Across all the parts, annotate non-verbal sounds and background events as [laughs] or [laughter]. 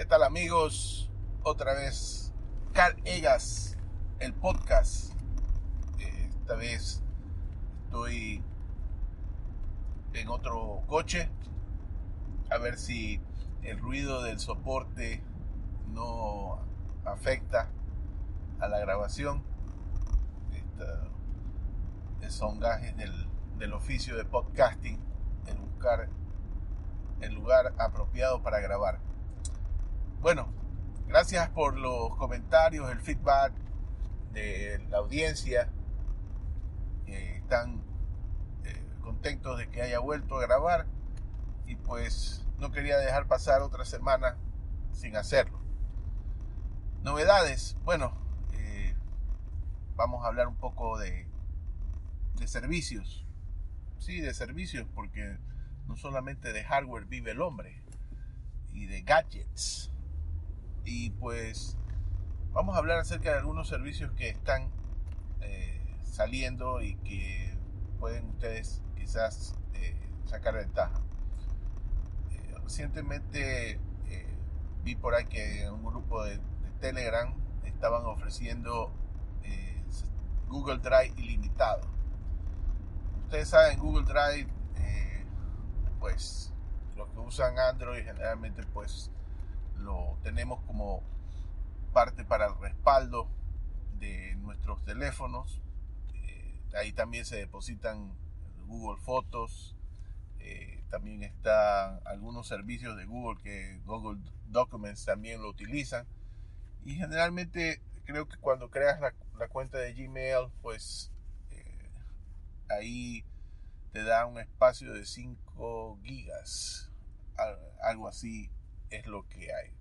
¿Qué tal amigos? Otra vez, Carl Egas, el podcast. Eh, esta vez estoy en otro coche. A ver si el ruido del soporte no afecta a la grabación. son gajes del, del oficio de podcasting, el buscar el lugar apropiado para grabar. Bueno, gracias por los comentarios, el feedback de la audiencia. están eh, contentos de que haya vuelto a grabar y pues no quería dejar pasar otra semana sin hacerlo. Novedades, bueno, eh, vamos a hablar un poco de, de servicios. Sí, de servicios, porque no solamente de hardware vive el hombre y de gadgets y pues vamos a hablar acerca de algunos servicios que están eh, saliendo y que pueden ustedes quizás eh, sacar ventaja. Eh, recientemente vi por ahí que en un grupo de, de Telegram estaban ofreciendo Google Drive ilimitado. Ustedes saben, Google Drive, pues los que usan Android generalmente pues lo tenemos como parte para el respaldo de nuestros teléfonos. Eh, ahí también se depositan Google Fotos. Eh, también están algunos servicios de Google que Google Documents también lo utilizan. Y generalmente creo que cuando creas la, cuenta de Gmail, pues eh, ahí te da un espacio de 5 gigas, algo así es lo que hay.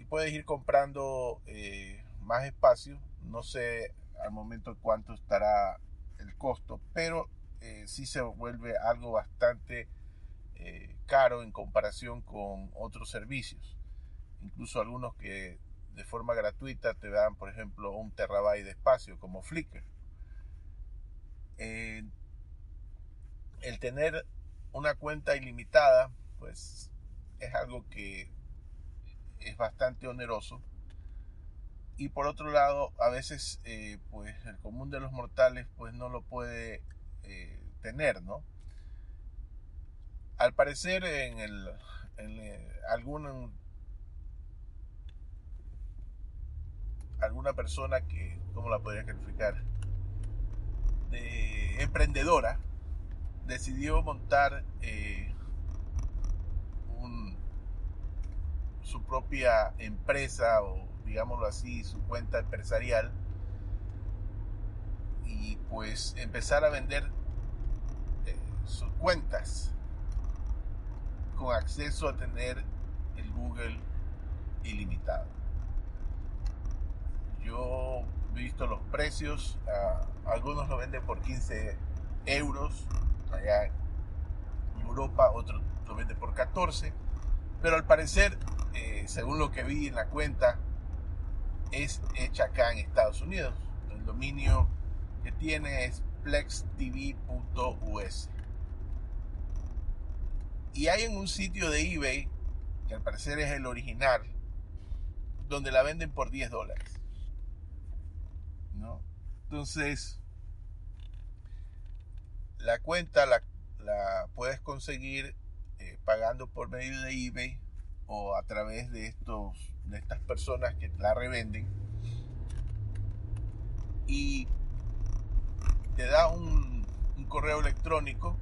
Y puedes ir comprando eh, más espacio. No sé al momento cuánto estará el costo, pero eh, sí se vuelve algo bastante eh, caro en comparación con otros servicios. Incluso algunos que de forma gratuita te dan, por ejemplo, un terabyte de espacio, como Flickr. el tener una cuenta ilimitada, pues es algo que bastante oneroso. Y por otro lado, a veces eh, pues el común de los mortales pues no lo puede eh, tener, ¿no? Al parecer en el en eh, algún alguna persona que, ¿cómo la podría calificar? De emprendedora, decidió montar su propia empresa o digámoslo así, su cuenta empresarial y pues empezar a vender eh, sus cuentas con acceso a tener el Google ilimitado. Yo he visto los precios, algunos lo venden por 15 euros allá en Europa, otros lo venden por 14, pero al parecer eh, según lo que vi en la cuenta, es hecha acá en Estados Unidos. El dominio que tiene es plextv.us. Y hay en un sitio de eBay, que al parecer es el original, donde la venden por 10 dólares. ¿No? Entonces, la cuenta la, puedes conseguir eh, pagando por medio de eBay o a través de, estos, de estas personas que la revenden y te da un, correo electrónico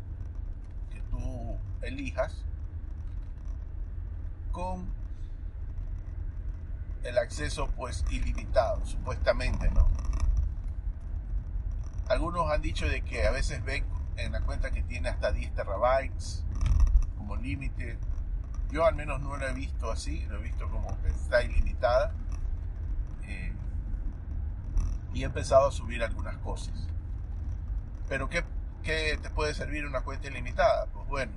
que tú elijas con el acceso pues ilimitado, supuestamente, ¿no? Algunos han dicho de que a veces ven en la cuenta que tiene hasta 10 terabytes como límite yo al menos no lo he visto así, lo he visto como que está ilimitada. Eh, y he empezado a subir algunas cosas. Pero ¿qué, ¿qué, te puede servir una cuenta ilimitada? Pues bueno,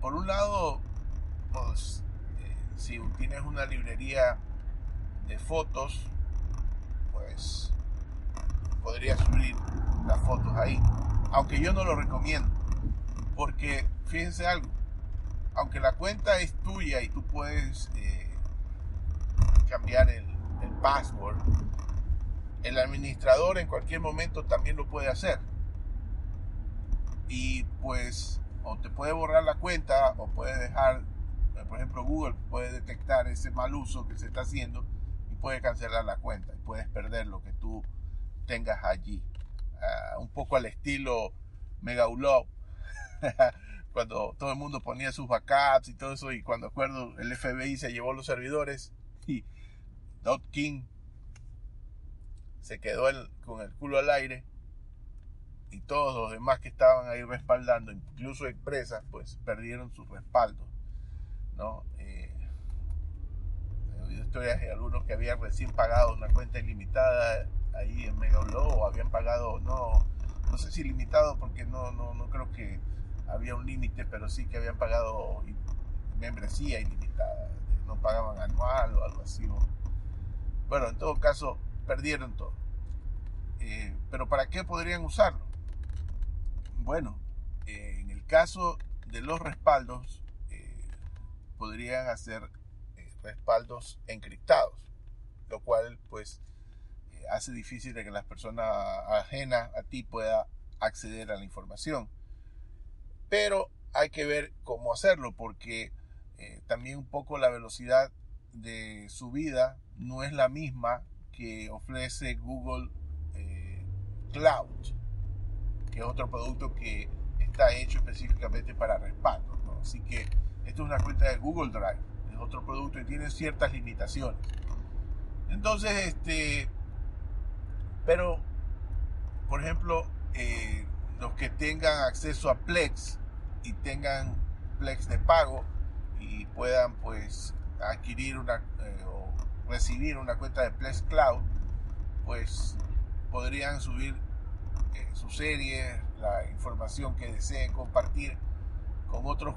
por un lado, pues, eh, si tienes una librería de fotos, pues podrías subir las fotos ahí. Aunque yo no lo recomiendo. Porque fíjense algo, aunque la cuenta es tuya y tú puedes eh, cambiar el, password, el administrador en cualquier momento también lo puede hacer. Y pues o te puede borrar la cuenta o puede dejar, eh, por ejemplo Google puede detectar ese mal uso que se está haciendo y puede cancelar la cuenta y puedes perder lo que tú tengas allí. Ah, un poco al estilo Mega [laughs] cuando todo el mundo ponía sus backups y todo eso, y cuando acuerdo el FBI se llevó los servidores y Dot King se quedó con el culo al aire y todos los demás que estaban ahí respaldando, incluso empresas, pues perdieron su respaldo. ¿no? Eh, oído historias de algunos que habían recién pagado una cuenta ilimitada ahí en Mega o habían pagado, no, no sé si limitado porque no, no, no creo que había un límite, pero sí que habían pagado membresía ilimitada, no pagaban anual o algo así. Bueno, en todo caso, perdieron todo. Eh, pero ¿para qué podrían usarlo? Bueno, eh, en el caso de los respaldos, eh, podrían hacer respaldos encriptados, lo cual pues hace difícil que las personas ajenas a ti pueda acceder a la información pero hay que ver cómo hacerlo porque eh, también un poco la velocidad de subida no es la misma que ofrece Google eh, Cloud, que es otro producto que está hecho específicamente para respaldo. Así que esto es una cuenta de Google Drive, es otro producto y tiene ciertas limitaciones. Entonces, este, pero, por ejemplo, eh, los que tengan acceso a Plex y tengan Plex de pago y puedan pues adquirir una eh, o recibir una cuenta de Plex Cloud, pues podrían subir eh, su serie, la información que deseen compartir con otros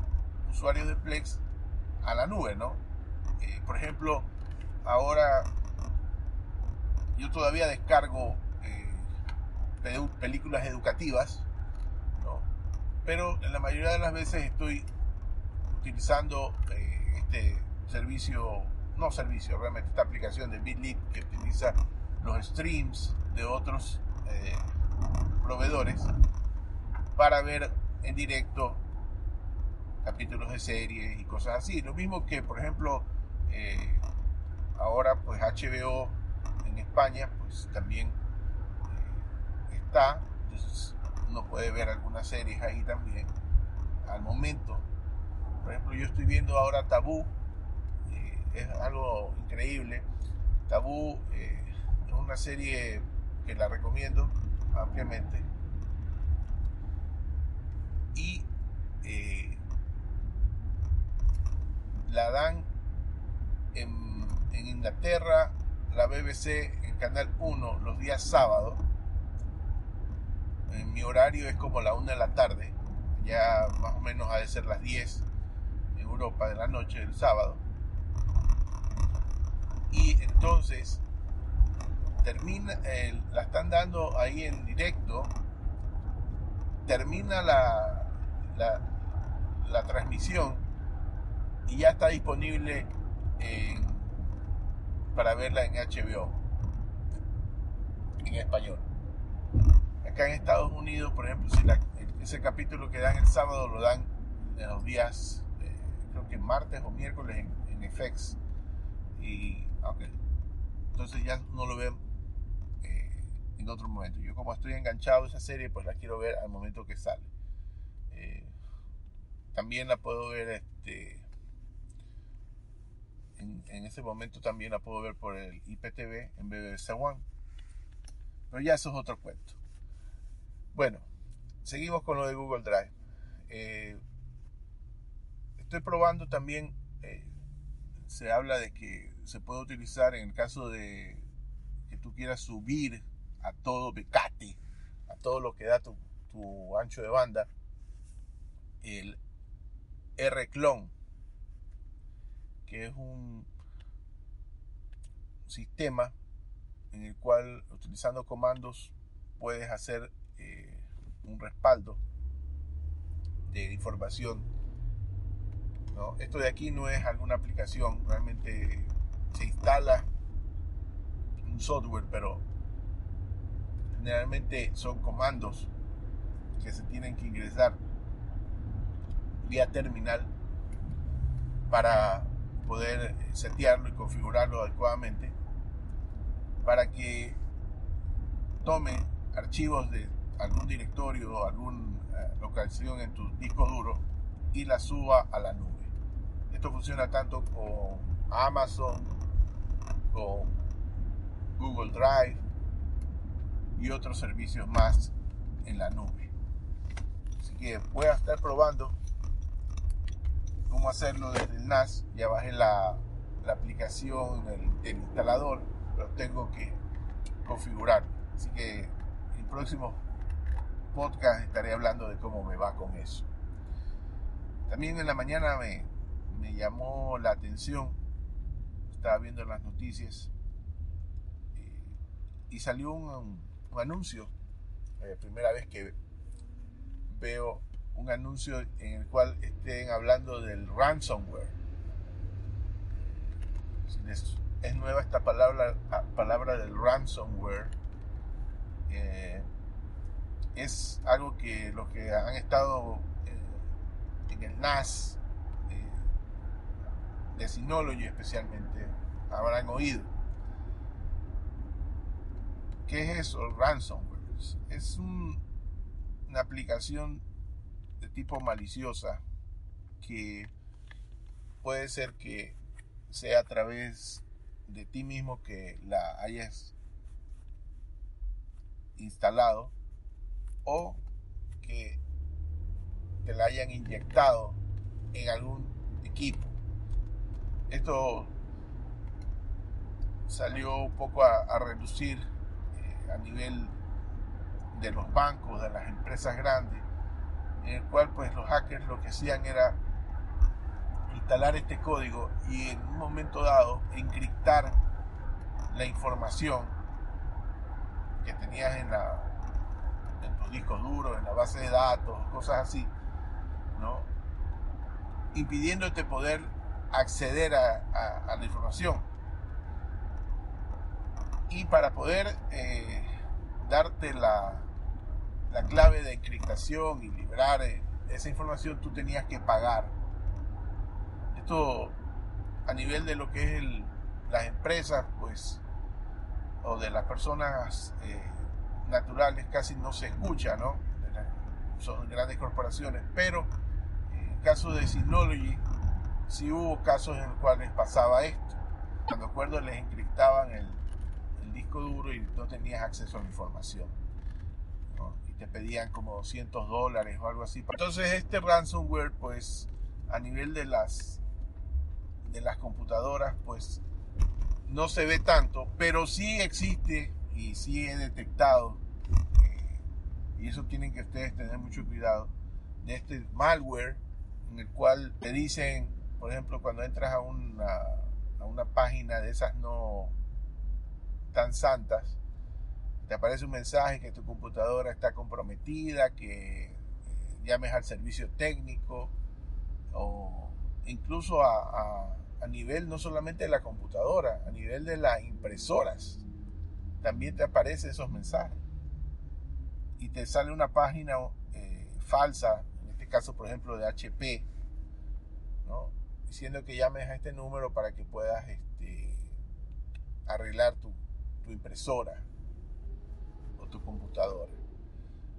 usuarios de Plex a la nube, ¿no? Eh, por ejemplo, ahora yo todavía descargo películas educativas pero la mayoría de las veces estoy utilizando eh, este servicio, no servicio, realmente esta aplicación de BitLit que utiliza los streams de otros eh, proveedores para ver en directo capítulos de series y cosas así. Lo mismo que, por ejemplo, eh, ahora pues HBO en España pues también está. Entonces, uno puede ver algunas series ahí también al momento. Por ejemplo, yo estoy viendo ahora Tabú, eh, es algo increíble. Tabú eh, es una serie que la recomiendo ampliamente. Y eh, la dan en, en Inglaterra, la BBC en Canal 1 los días sábados en mi horario es como la 1 de la tarde, ya más o menos ha de ser las 10 en Europa de la noche del sábado. Y entonces termina, la están dando ahí en directo, termina la, la, la transmisión y ya está disponible para verla en HBO en español acá en Estados Unidos, por ejemplo, ese capítulo que dan el sábado lo dan en los días, eh, creo que martes o miércoles en, FX. Y, entonces ya no lo ven eh, en otro momento. Yo como estoy enganchado a esa serie, pues la quiero ver al momento que sale. Eh, también la puedo ver este, en, en, ese momento también la puedo ver por el IPTV en BBC One. Pero ya eso es otro cuento. Bueno, seguimos con lo de Google Drive. Eh, estoy probando también eh, se habla de que se puede utilizar en el caso de que tú quieras subir a todo becate, a todo lo que da tu, tu ancho de banda, el R-Clone, que es un sistema en el cual utilizando comandos puedes hacer eh, un respaldo de información. Esto de aquí no es alguna aplicación, realmente se instala un software, pero generalmente son comandos que se tienen que ingresar vía terminal para poder setearlo y configurarlo adecuadamente para que tome archivos de algún directorio alguna eh, localización en tu disco duro y la suba a la nube. Esto funciona tanto con Amazon, con Google Drive y otros servicios más en la nube. Así que voy a estar probando cómo hacerlo desde el NAS. Ya bajé la, aplicación del instalador tengo que configurar. Así que en el próximo podcast estaré hablando de cómo me va con eso. También en la mañana me, me llamó la atención, estaba viendo las noticias eh, y salió un, anuncio, eh, primera vez que veo un anuncio en el cual estén hablando del ransomware. Es nueva esta palabra, palabra del ransomware. Eh, es algo que los que han estado eh, en el NAS eh, de Synology especialmente habrán oído. ¿Qué es eso? ransomware. Es una aplicación de tipo maliciosa que puede ser que sea a través de ti mismo que la hayas instalado o que te la hayan inyectado en algún equipo. Esto salió un poco a, reducir eh, a nivel de los bancos, de las empresas grandes, en el cual pues los hackers lo que hacían era instalar este código y en un momento dado encriptar la información que tenías en, la, discos duros, en la base de datos, cosas así, ¿no? impidiéndote poder acceder a, la información. Y para poder eh, darte la, la clave de encriptación y liberar eh, esa información, tú tenías que pagar esto a nivel de lo que es las empresas, pues, o de las personas eh, naturales casi no se escucha, ¿no? son grandes corporaciones, pero en caso de Synology sí hubo casos en los cuales pasaba esto. Cuando acuerdo les encriptaban el, disco duro y no tenías acceso a la información. Y te pedían como 200 dólares o algo así. Entonces este ransomware, pues a nivel de las de las computadoras, pues no se ve tanto, pero sí existe y sí he detectado, eh, y eso tienen que ustedes tener mucho cuidado, de este malware en el cual te dicen, por ejemplo, cuando entras a una, a una página de esas no tan santas, te aparece un mensaje que tu computadora está comprometida, que eh, llames al servicio técnico o incluso a, a nivel no solamente de la computadora, a nivel de las impresoras, también te aparecen esos mensajes. Y te sale una página eh, falsa, en este caso por ejemplo de HP, diciendo que llames a este número para que puedas este, arreglar tu, impresora o tu computadora.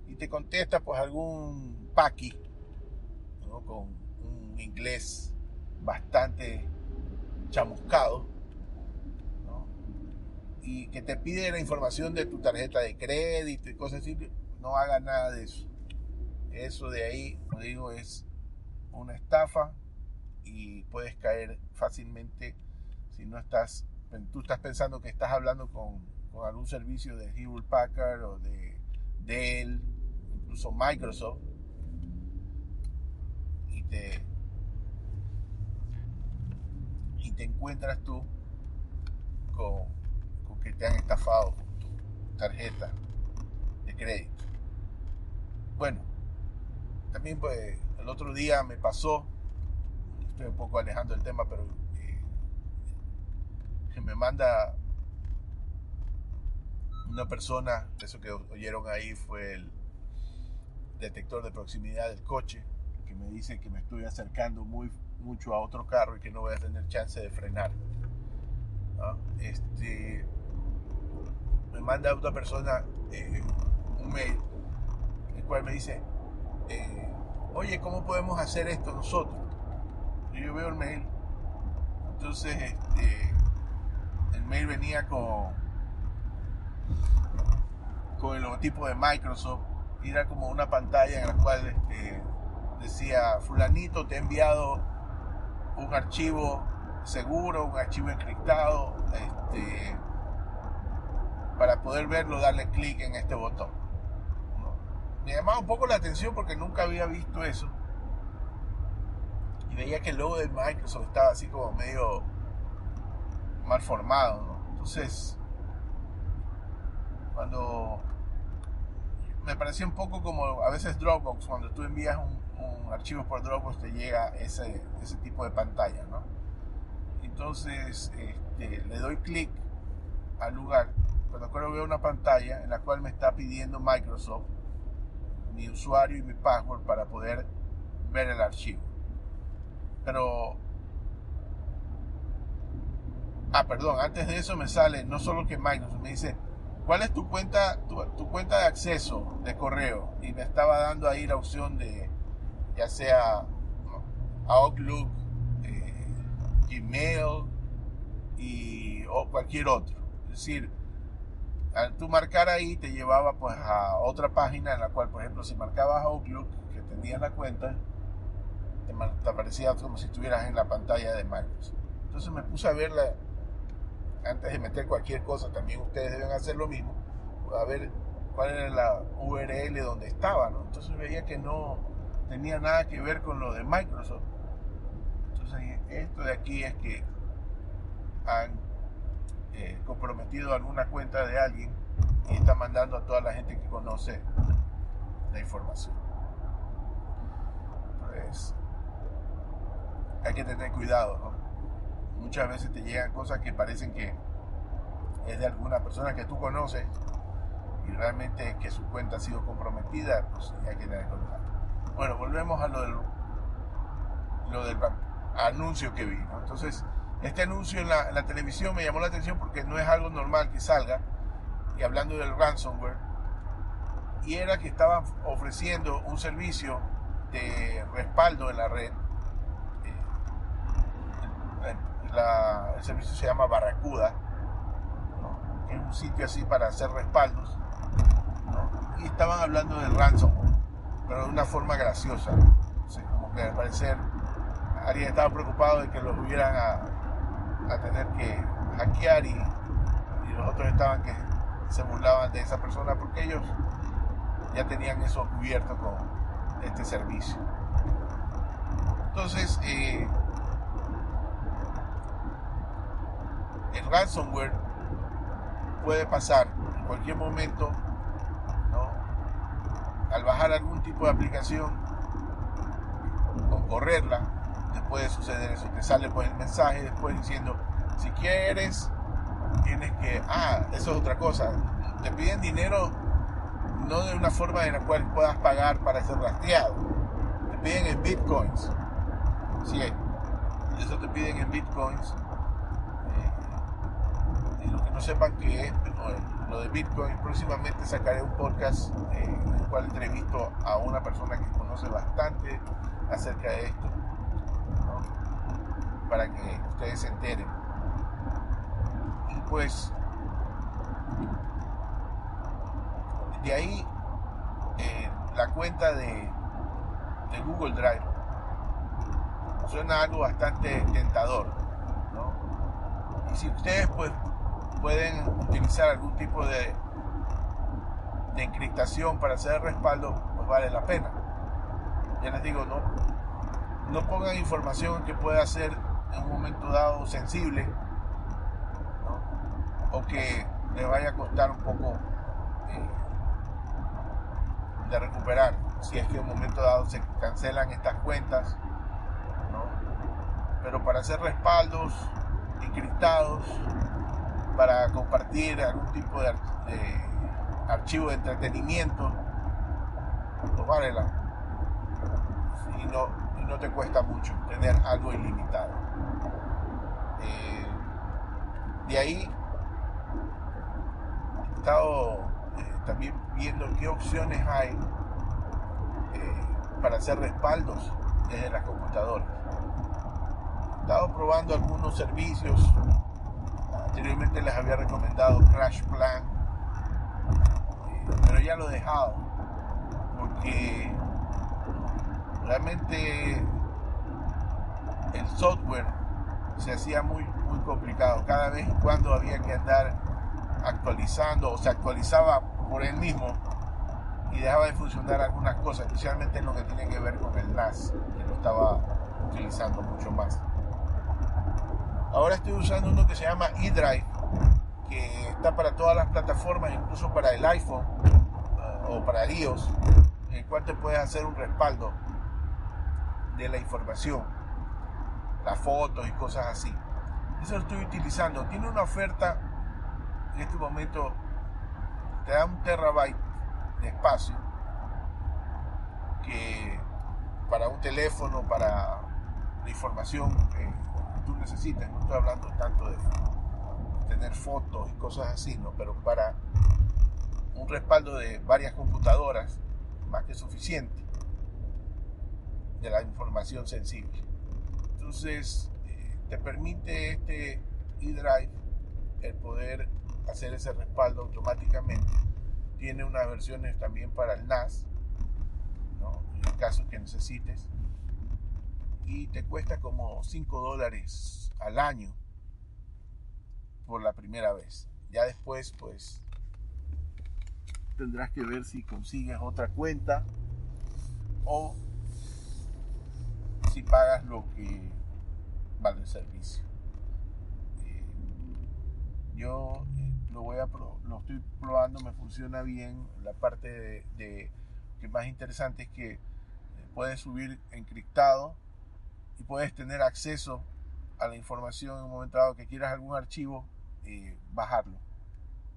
Y te contesta pues algún paqui, con un inglés bastante chamuscado, y que te pide la información de tu tarjeta de crédito y cosas así, no haga nada de eso. Eso de ahí, como digo, es una estafa y puedes caer fácilmente si no estás, tú estás pensando que estás hablando con, con algún servicio de Hewlett Packard o de Dell, incluso Microsoft, y te, y te encuentras tú con, que te han estafado con tu tarjeta de crédito. Bueno, también pues el otro día me pasó, estoy un poco alejando del tema, pero eh, me manda una persona, eso que oyeron ahí fue el detector de proximidad del coche, que me dice que me estoy acercando muy mucho a otro carro y que no voy a tener chance de frenar. Este, manda otra persona eh, un mail, el cual me dice, eh, oye, ¿cómo podemos hacer esto nosotros? Yo veo el mail, entonces este, el mail venía con con el logotipo de Microsoft y era como una pantalla en la cual este, decía fulanito te ha enviado un archivo seguro, un archivo encriptado, este, para poder verlo darle clic en este botón. Me llamaba un poco la atención porque nunca había visto eso. Y veía que el logo de Microsoft estaba así como medio mal formado. Entonces, cuando me parecía un poco como a veces Dropbox, cuando tú envías un, archivo por Dropbox te llega ese, ese tipo de pantalla. Entonces este, le doy clic al lugar, cuando acuerdo veo una pantalla en la cual me está pidiendo Microsoft mi usuario y mi password para poder ver el archivo. Pero Ah, perdón, antes de eso me sale no solo que Microsoft, me dice ¿cuál es tu cuenta, tu, cuenta de acceso de correo? Y me estaba dando ahí la opción de, ya sea Outlook, eh, Gmail y, o cualquier otro. Es decir, al tú marcar ahí te llevaba pues a otra página en la cual, por ejemplo, si marcabas Outlook, que tenías la cuenta, te, aparecía como si estuvieras en la pantalla de Microsoft. Entonces me puse a verla antes de meter cualquier cosa, también ustedes deben hacer lo mismo, a ver cuál era la URL donde estaba, ¿no? Entonces veía que no tenía nada que ver con lo de Microsoft. Entonces esto de aquí es que han eh, comprometido alguna cuenta de alguien y está mandando a toda la gente que conoce la información. Pues hay que tener cuidado, ¿no? muchas veces te llegan cosas que parecen que es de alguna persona que tú conoces y realmente que su cuenta ha sido comprometida, pues hay que tener cuidado. Bueno, volvemos a lo del, lo del anuncio que vi. Entonces, este anuncio en la, la, televisión me llamó la atención porque no es algo normal que salga, y hablando del ransomware, y era que estaban ofreciendo un servicio de respaldo en la red el servicio se llama Barracuda, es un sitio así para hacer respaldos, y estaban hablando del ransomware, pero de una forma graciosa, como que al parecer alguien estaba preocupado de que los hubieran a, tener que hackear y, y los otros estaban que se burlaban de esa persona porque ellos ya tenían eso cubierto con este servicio. Entonces, eh, el ransomware puede pasar en cualquier momento, al bajar algún tipo de aplicación o correrla, te puede suceder eso. Te sale pues el mensaje después diciendo, si quieres, tienes que, ah, eso es otra cosa. Te piden dinero no de una forma en la cual puedas pagar para ser rastreado. Te piden en bitcoins. Sí, eso te piden en bitcoins no sepan que es lo de Bitcoin, próximamente sacaré un podcast eh, en el cual entrevisto a una persona que conoce bastante acerca de esto, para que ustedes se enteren. Y pues, de ahí eh, la cuenta de, Google Drive suena algo bastante tentador. Y si ustedes pues pueden utilizar algún tipo de, de encriptación para hacer respaldo, pues vale la pena. Ya les digo, no, no pongan información que pueda ser en un momento dado sensible o que les vaya a costar un poco eh, de recuperar si es que en un momento dado se cancelan estas cuentas pero para hacer respaldos encriptados para compartir algún tipo de, archivo de entretenimiento pues y no, y no te cuesta mucho tener algo ilimitado eh, de ahí he estado eh, también viendo qué opciones hay eh, para hacer respaldos desde las computadoras. He estado probando algunos servicios. Anteriormente les había recomendado Crash Plan, pero ya lo he dejado porque realmente el software se hacía muy, muy complicado. Cada vez cuando había que andar actualizando o se actualizaba por él mismo y dejaba de funcionar algunas cosas, especialmente en lo que tiene que ver con el NAS, que lo estaba utilizando mucho más. Ahora estoy usando uno que se llama eDrive, que está para todas las plataformas, incluso para el iPhone eh, o para iOS, en el cual te puedes hacer un respaldo de la información las fotos y cosas así. Eso lo estoy utilizando. Tiene una oferta en este momento, te da un terabyte de espacio que para un teléfono, para la información que tú necesitas, no estoy hablando tanto de tener fotos y cosas así, ¿no? pero para un respaldo de varias computadoras, más que suficiente, de la información sensible. Entonces, eh, te permite este eDrive el poder hacer ese respaldo automáticamente. Tiene unas versiones también para el NAS, en el caso que necesites. Y te cuesta como 5 dólares al año por la primera vez. Ya después, pues, tendrás que ver si consigues otra cuenta o si pagas lo que vale el servicio. Eh, yo eh, lo voy a lo estoy probando, me funciona bien. La parte de, que más interesante es que eh, puedes subir encriptado y puedes tener acceso a la información en un momento dado que quieras algún archivo, bajarlo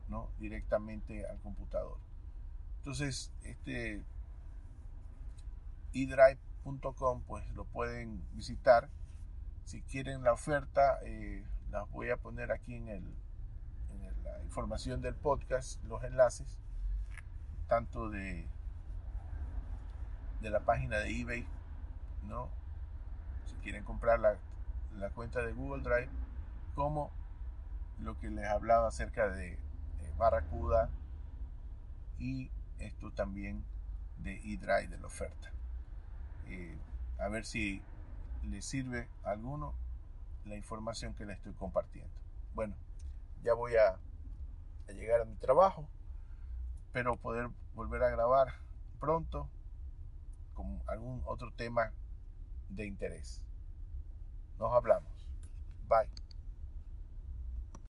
¿no? directamente al computador. Entonces, este eDrive pues lo pueden visitar. Si quieren la oferta, eh, las voy a poner aquí en, el, la información del podcast, los enlaces, tanto de, de la página de eBay, ¿no? Si quieren comprar la, la cuenta de Google Drive, como lo que les hablaba acerca de eh, Barracuda y esto también de eDrive de la oferta. A ver si le sirve a alguno la información que le estoy compartiendo. Bueno, ya voy a, a llegar a mi trabajo, pero poder volver a grabar pronto con algún otro tema de interés. Nos hablamos. Bye.